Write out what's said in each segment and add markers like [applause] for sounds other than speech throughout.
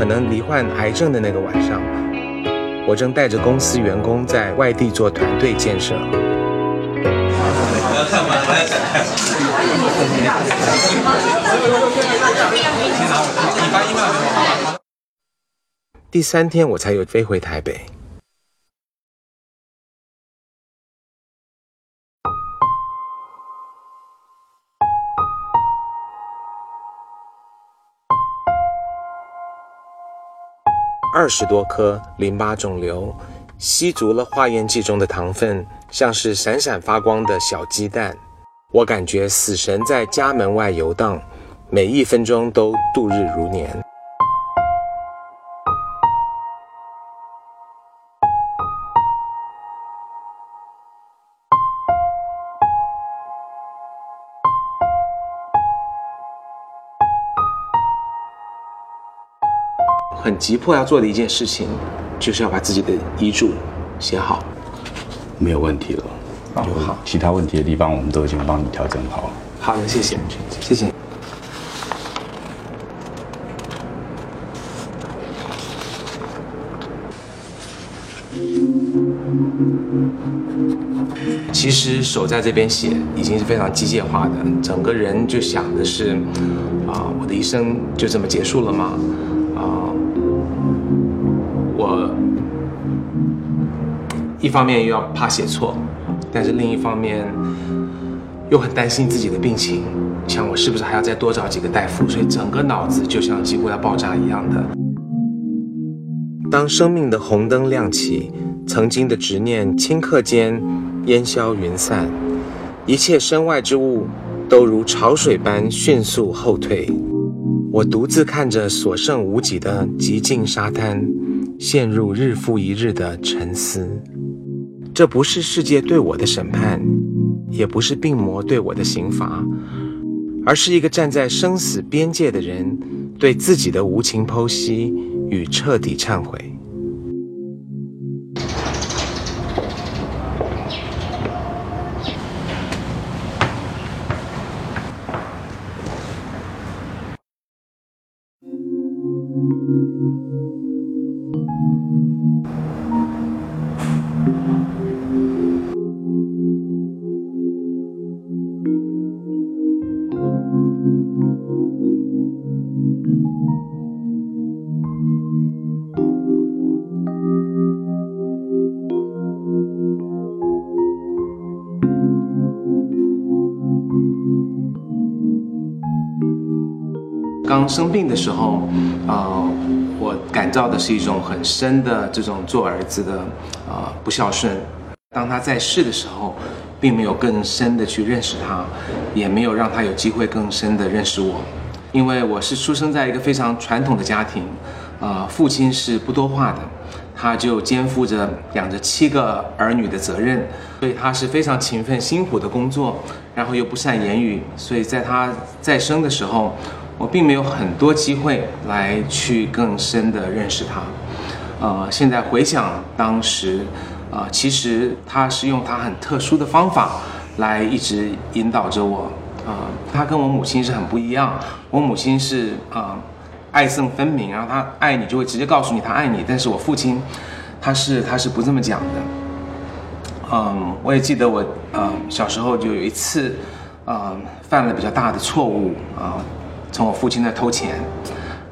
可能罹患癌症的那个晚上，我正带着公司员工在外地做团队建设。第三天我才有飞回台北。二十多颗淋巴肿瘤，吸足了化验剂中的糖分，像是闪闪发光的小鸡蛋。我感觉死神在家门外游荡，每一分钟都度日如年。急迫要做的一件事情，就是要把自己的遗嘱写好。没有问题了。哦好其他问题的地方我们都已经帮你调整好了。好的，谢谢，谢谢。其实手在这边写已经是非常机械化的，整个人就想的是，啊、我的一生就这么结束了吗？啊、我一方面又要怕写错，但是另一方面又很担心自己的病情，想我是不是还要再多找几个大夫，所以整个脑子就像几乎要爆炸一样的。当生命的红灯亮起，曾经的执念顷刻间烟消云散，一切身外之物都如潮水般迅速后退。我独自看着所剩无几的寂静沙滩，陷入日复一日的沉思。这不是世界对我的审判，也不是病魔对我的刑罚，而是一个站在生死边界的人对自己的无情剖析与彻底忏悔。刚生病的时候，呃，我感到的是一种很深的这种做儿子的呃不孝顺。当他在世的时候，并没有更深的去认识他，也没有让他有机会更深的认识我。因为我是出生在一个非常传统的家庭，呃，父亲是不多话的，他就肩负着养着七个儿女的责任，所以他是非常勤奋辛苦的工作，然后又不善言语，所以在他在生的时候，我并没有很多机会来去更深的认识他。呃，现在回想当时，呃，其实他是用他很特殊的方法来一直引导着我。啊、他跟我母亲是很不一样。我母亲是啊、爱憎分明，然后他爱你就会直接告诉你他爱你，但是我父亲，他是他是不这么讲的。嗯，我也记得我呃小时候就有一次，呃犯了比较大的错误啊、从我父亲那偷钱，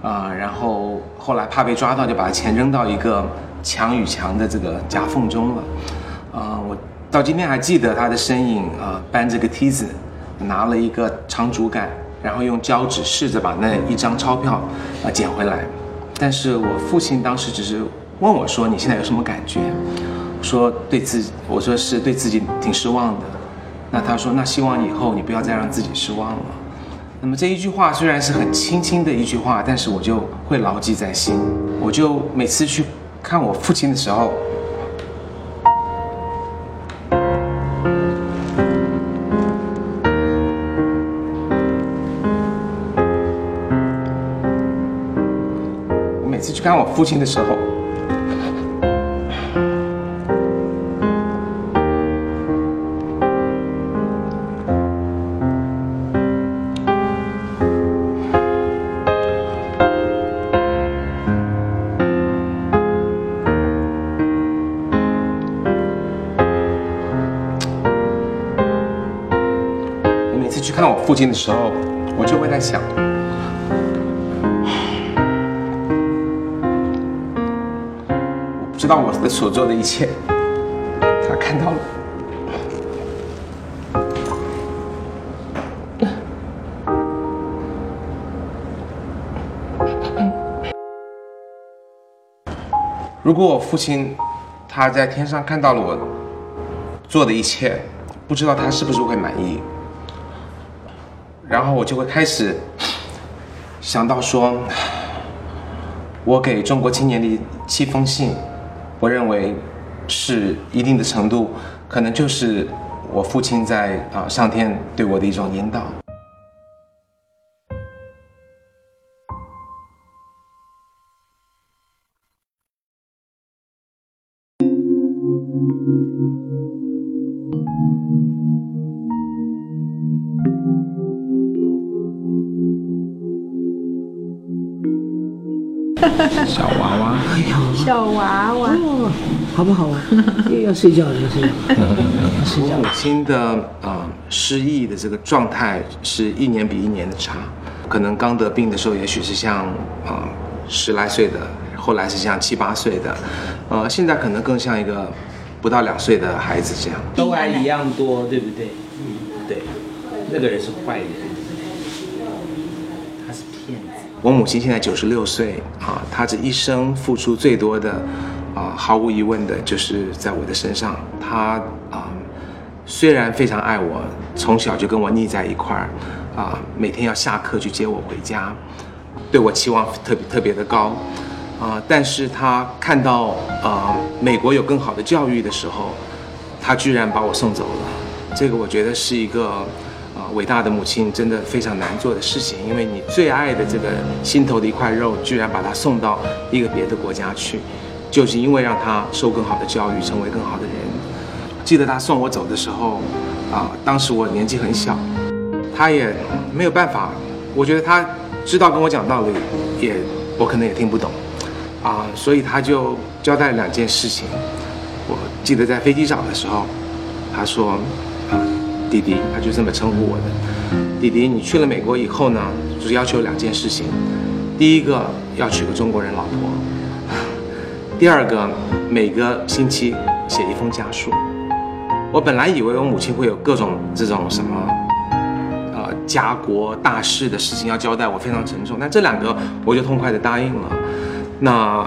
啊、然后后来怕被抓到，就把钱扔到一个墙与墙的这个夹缝中了。啊、我到今天还记得他的身影啊、搬着个梯子，拿了一个长竹竿，然后用胶纸试着把那一张钞票啊、捡回来。但是我父亲当时只是问我说：“你现在有什么感觉？”说：“对自，我说是对自己挺失望的。”那他说：“那希望以后你不要再让自己失望了。”那么这一句话虽然是很轻轻的一句话，但是我就会牢记在心。我就每次去看我父亲的时候，我每次去看我父亲的时候，的时候，我就会在想，我不知道我的所做的一切，他看到了。如果我父亲他在天上看到了我做的一切，不知道他是不是会满意。然后我就会开始想到说，我给中国青年的七封信，我认为是一定的程度，可能就是我父亲在啊上天对我的一种引导。[laughs] 小娃娃，小娃娃，哦，好不好玩？[laughs] 又要睡觉了，要睡觉。睡 [laughs] 觉我母亲的呃失忆的这个状态是一年比一年的差，可能刚得病的时候，也许是像呃十来岁的，后来是像七八岁的，呃，现在可能更像一个不到两岁的孩子这样。都还一样多，对不对？嗯，对，那个人是坏人。我母亲现在九十六岁啊，她这一生付出最多的啊，毫无疑问的就是在我的身上。她啊，虽然非常爱我，从小就跟我腻在一块儿啊，每天要下课去接我回家，对我期望特别特别的高啊，但是她看到啊美国有更好的教育的时候，她居然把我送走了。这个我觉得是一个。伟大的母亲真的非常难做的事情，因为你最爱的这个心头的一块肉，居然把他送到一个别的国家去，就是因为让他受更好的教育，成为更好的人。记得他送我走的时候，啊，当时我年纪很小，他也没有办法，我觉得他知道跟我讲道理，也我可能也听不懂，啊，所以他就交代了两件事情。我记得在飞机场的时候，他说，弟弟，他就这么称呼我的。弟弟，你去了美国以后呢，就是要求两件事情。第一个要娶个中国人老婆。[laughs] 第二个，每个星期写一封家书。我本来以为我母亲会有各种这种什么，呃，家国大事的事情要交代我，非常沉重。但这两个我就痛快的答应了。那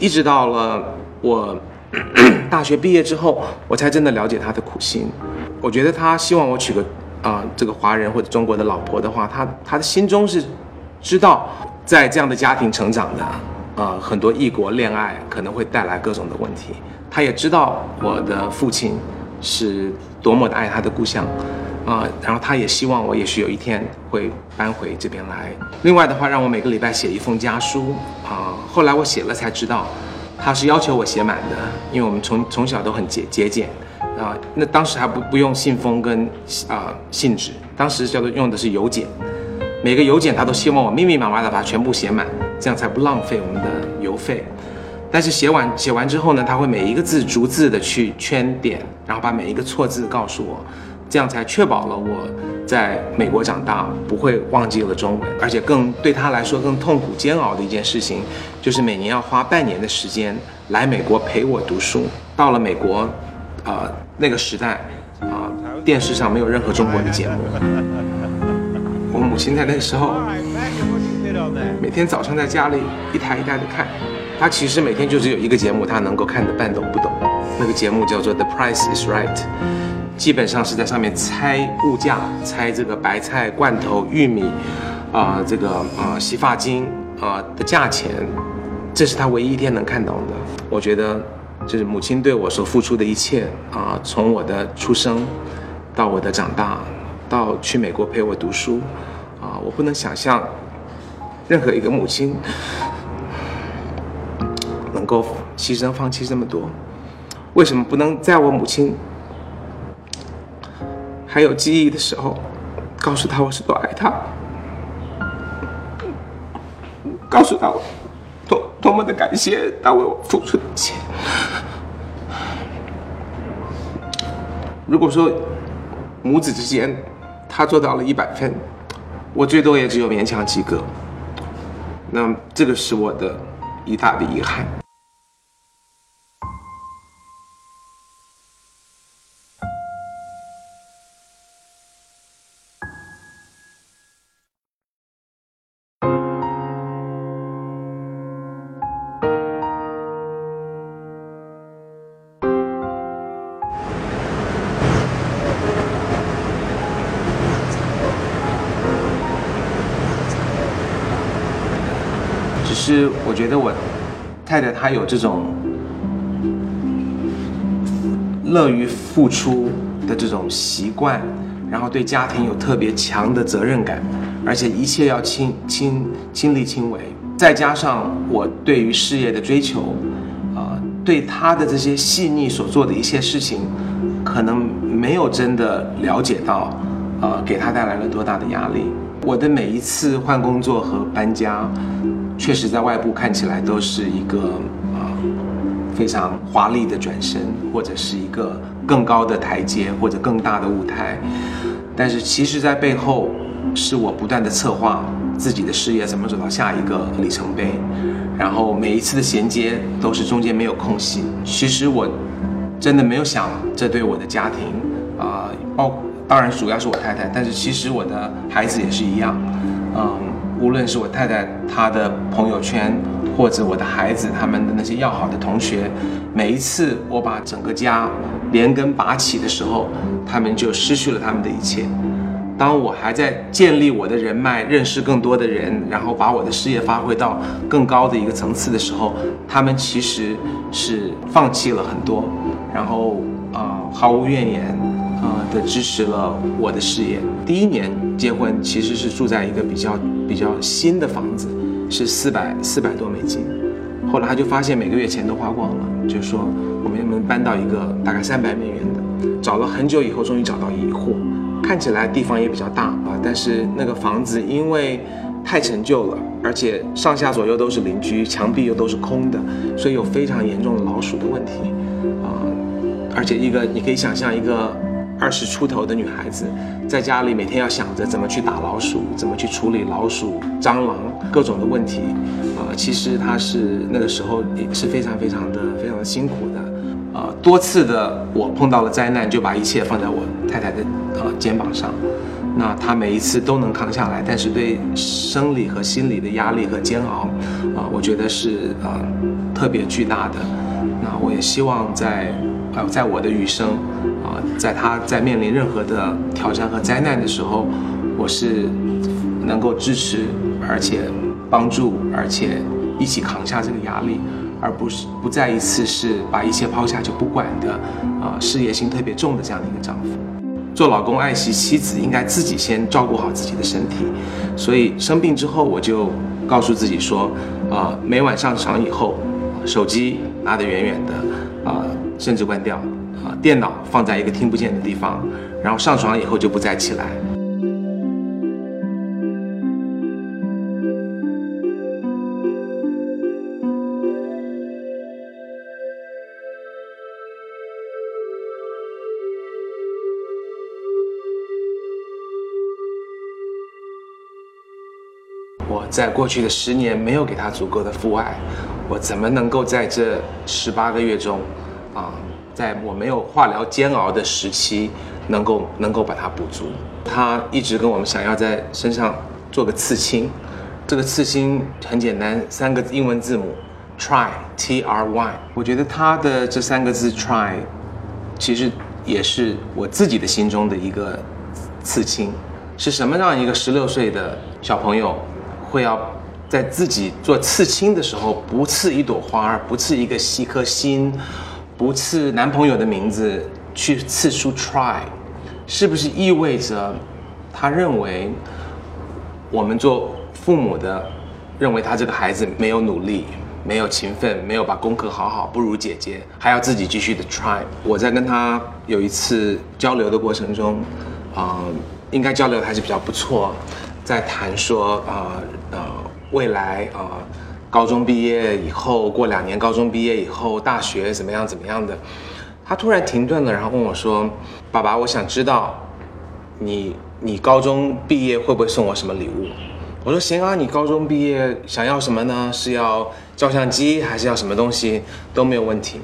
一直到了我 [clears throat] 大学毕业之后，我才真的了解他的苦心。我觉得他希望我娶个啊这个华人或者中国的老婆的话，他他的心中是知道在这样的家庭成长的，啊很多异国恋爱可能会带来各种的问题。他也知道我的父亲是多么的爱他的故乡，啊，然后他也希望我也许有一天会搬回这边来。另外的话，让我每个礼拜写一封家书，啊，后来我写了才知道，他是要求我写满的，因为我们从从小都很节节俭。啊，那当时还不不用信封跟啊信纸，当时叫做用的是邮简，每个邮件他都希望我密密麻麻的把它全部写满，这样才不浪费我们的邮费。但是写完写完之后呢，他会每一个字逐字的去圈点，然后把每一个错字告诉我，这样才确保了我在美国长大不会忘记了中文，而且更对他来说更痛苦煎熬的一件事情，就是每年要花半年的时间来美国陪我读书。到了美国。啊，那个时代，啊，电视上没有任何中国的节目。我母亲在那时候，每天早上在家里一台一台的看。她其实每天就只有一个节目，她能够看得半懂不懂。那个节目叫做《The Price Is Right》，基本上是在上面猜物价，猜这个白菜、罐头、玉米，啊，这个啊洗发精啊的价钱。这是她唯一一天能看懂的。我觉得。就是母亲对我所付出的一切啊，从我的出生到我的长大，到去美国陪我读书啊，我不能想象任何一个母亲能够牺牲放弃这么多。为什么不能在我母亲还有记忆的时候，告诉她我是多爱她，告诉她我。多多么的感谢他为我付出的一切。如果说母子之间，他他做到了一百分，我最多也只有勉强及格。那这个是我的一大的遗憾。是我觉得我太太她有这种乐于付出的这种习惯，然后对家庭有特别强的责任感，而且一切要亲亲亲力亲为，再加上我对于事业的追求，啊、对她的这些细腻所做的一些事情，可能没有真的了解到，呃，给她带来了多大的压力。我的每一次换工作和搬家，确实在外部看起来都是一个啊、非常华丽的转身，或者是一个更高的台阶，或者更大的舞台。但是其实，在背后是我不断的策划自己的事业怎么走到下一个里程碑，然后每一次的衔接都是中间没有空隙。其实我真的没有想这对我的家庭啊、包当然主要是我太太，但是其实我的孩子也是一样，嗯，无论是我太太她的朋友圈，或者我的孩子他们的那些要好的同学，每一次我把整个家连根拔起的时候，他们就失去了他们的一切。当我还在建立我的人脉，认识更多的人，然后把我的事业发挥到更高的一个层次的时候，他们其实是放弃了很多，然后啊、呃毫无怨言的支持了我的事业。第一年结婚其实是住在一个比较比较新的房子，是四百四百多美金。后来他就发现每个月钱都花光了，就说我们能不能搬到一个大概三百美元的？找了很久以后，终于找到一户，看起来地方也比较大啊，但是那个房子因为太陈旧了，而且上下左右都是邻居，墙壁又都是空的，所以有非常严重的老鼠的问题啊、而且一个你可以想象一个二十出头的女孩子，在家里每天要想着怎么去打老鼠，怎么去处理老鼠、蟑螂各种的问题，呃，其实她是那个时候也是非常非常的非常的辛苦的，呃，多次的我碰到了灾难，就把一切放在我太太的呃肩膀上，那她每一次都能扛下来，但是对生理和心理的压力和煎熬，啊、我觉得是呃特别巨大的。那我也希望在呃在我的余生在他在面临任何的挑战和灾难的时候，我是能够支持，而且帮助，而且一起扛下这个压力，而不是不再一次是把一切抛下就不管的啊、事业心特别重的这样的一个丈夫。做老公爱惜妻子，应该自己先照顾好自己的身体。所以生病之后，我就告诉自己说，啊、每晚上床以后，手机拿得远远的，啊、甚至关掉，电脑放在一个听不见的地方，然后上床以后就不再起来。我在过去的十年没有给他足够的父爱，我怎么能够在这十八个月中，啊，在我没有化疗煎熬的时期，能够能够把它补足？他一直跟我们想要在身上做个刺青，这个刺青很简单，三个英文字母 try T R Y。我觉得他的这三个字 try，其实也是我自己的心中的一个刺青。是什么让一个十六岁的小朋友会要在自己做刺青的时候，不刺一朵花，不刺一个一颗心，不刺男朋友的名字，去刺出 try，是不是意味着他认为我们做父母的认为他这个孩子没有努力，没有勤奋，没有把功课好好，不如姐姐，还要自己继续的 try。我在跟他有一次交流的过程中，啊、应该交流还是比较不错，在谈说啊呃未来啊、高中毕业以后，过两年高中毕业以后，大学怎么样怎么样的。他突然停顿了，然后问我说：“爸爸，我想知道你你高中毕业会不会送我什么礼物？我说行啊，你高中毕业想要什么呢？是要照相机还是要什么东西都没有问题。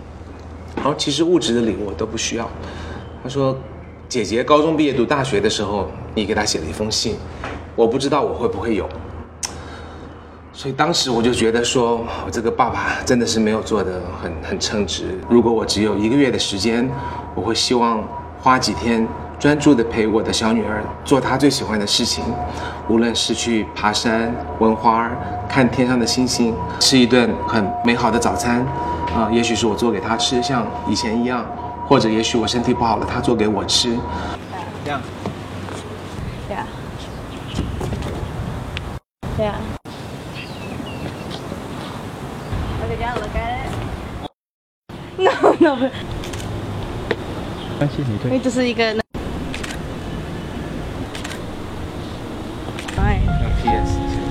然后其实物质的礼物我都不需要。他说，姐姐高中毕业读大学的时候，你给她写了一封信，我不知道我会不会有。所以当时我就觉得说，我这个爸爸真的是没有做的很很称职。如果我只有一个月的时间，我会希望花几天专注的陪我的小女儿做她最喜欢的事情，无论是去爬山、闻花、看天上的星星，吃一顿很美好的早餐，啊、也许是我做给她吃，像以前一样，或者也许我身体不好了，她做给我吃。这样。Yeah. Yeah. Okay, No, 不是，关系你因为这是一个哎。用 PS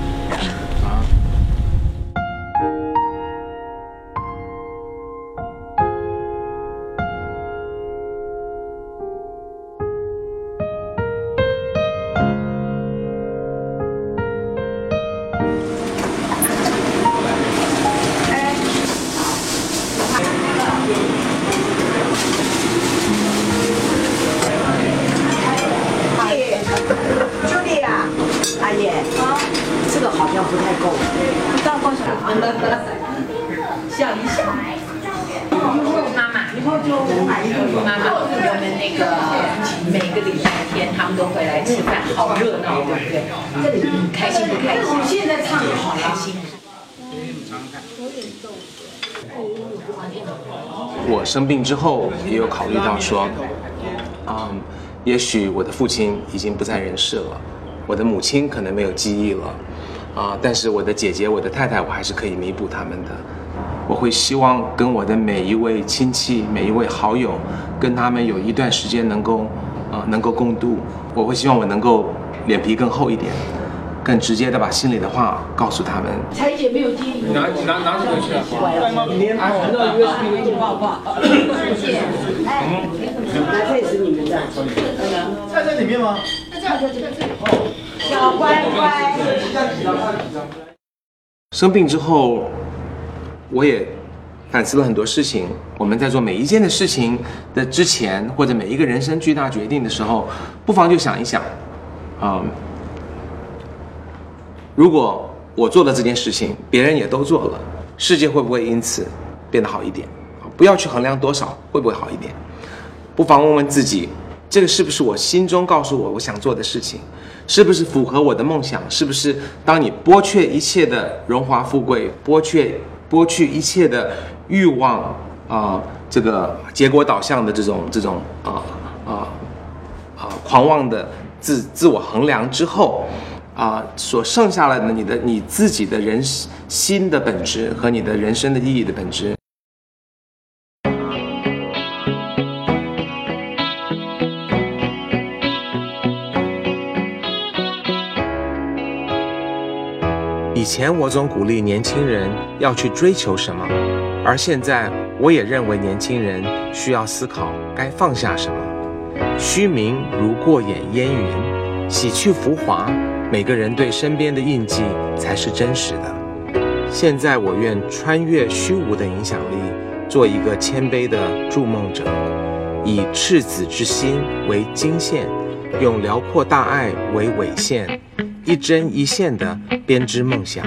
每个礼拜天他们都会来吃饭，好热闹，对不对？这里开心不开心？现在唱的好开心。我生病之后也有考虑到说，嗯，也许我的父亲已经不在人世了，我的母亲可能没有记忆了，啊、但是我的姐姐、我的太太，我还是可以弥补他们的。我会希望跟我的每一位亲戚、每一位好友，跟他们有一段时间能够，能够共度。我会希望我能够脸皮更厚一点，更直接的把心里的话告诉他们。彩姐没有接你。拿拿拿这个去啊！传到 USB 给爸爸。来，这也是你们的。菜在里面吗？在这儿小乖乖。生病之后，我也反思了很多事情。我们在做每一件的事情的之前，或者每一个人生巨大决定的时候，不妨就想一想，啊、如果我做的这件事情，别人也都做了，世界会不会因此变得好一点？不要去衡量多少，会不会好一点？不妨问问自己，这个是不是我心中告诉我我想做的事情？是不是符合我的梦想？是不是当你剥却一切的荣华富贵，剥却剥去一切的欲望啊、这个结果导向的这种这种啊啊啊狂妄的自自我衡量之后，啊、所剩下来的你的你自己的人心的本质和你的人生的意义的本质。以前我总鼓励年轻人要去追求什么，而现在我也认为年轻人需要思考该放下什么。虚名如过眼烟云，洗去浮华，每个人对身边的印记才是真实的。现在我愿穿越虚无的影响力，做一个谦卑的筑梦者，以赤子之心为经线，用辽阔大爱为纬线，一针一线的编织梦想。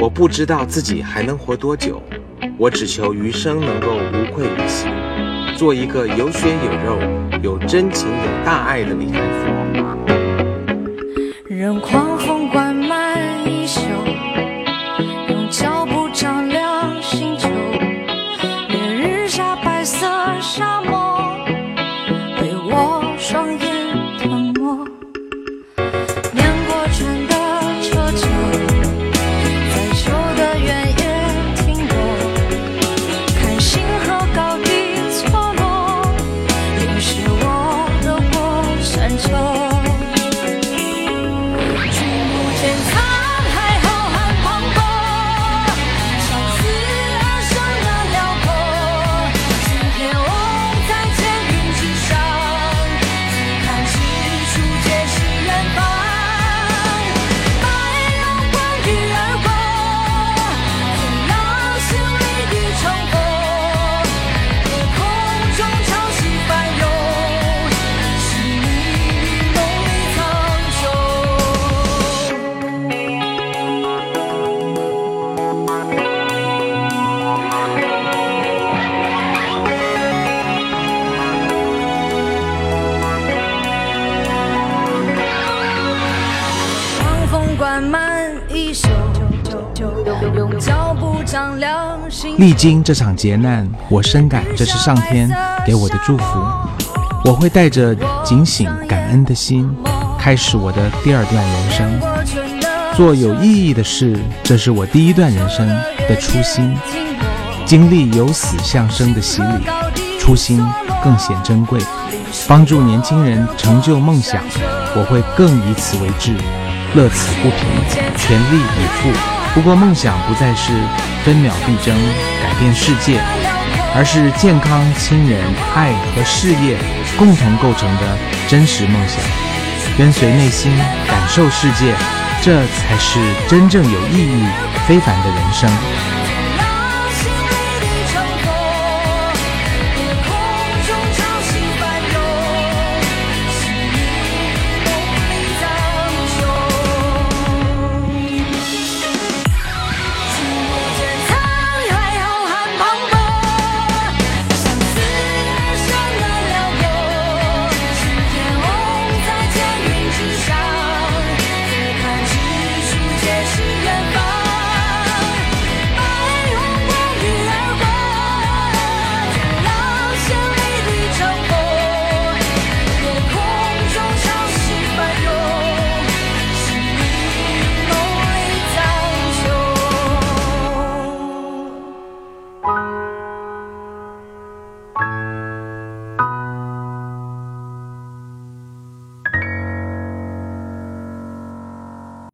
我不知道自己还能活多久，我只求余生能够无愧于心，做一个有血有肉、有真情有大爱的李开复。任狂风默历经这场劫难，我深感这是上天给我的祝福。我会带着警醒、感恩的心，开始我的第二段人生，做有意义的事。这是我第一段人生的初心。经历由死向生的洗礼，初心更显珍贵。帮助年轻人成就梦想，我会更以此为志，乐此不疲，全力以赴。不过，梦想不再是分秒必争、改变世界，而是健康、亲人、爱和事业共同构成的真实梦想。跟随内心，感受世界，这才是真正有意义、非凡的人生。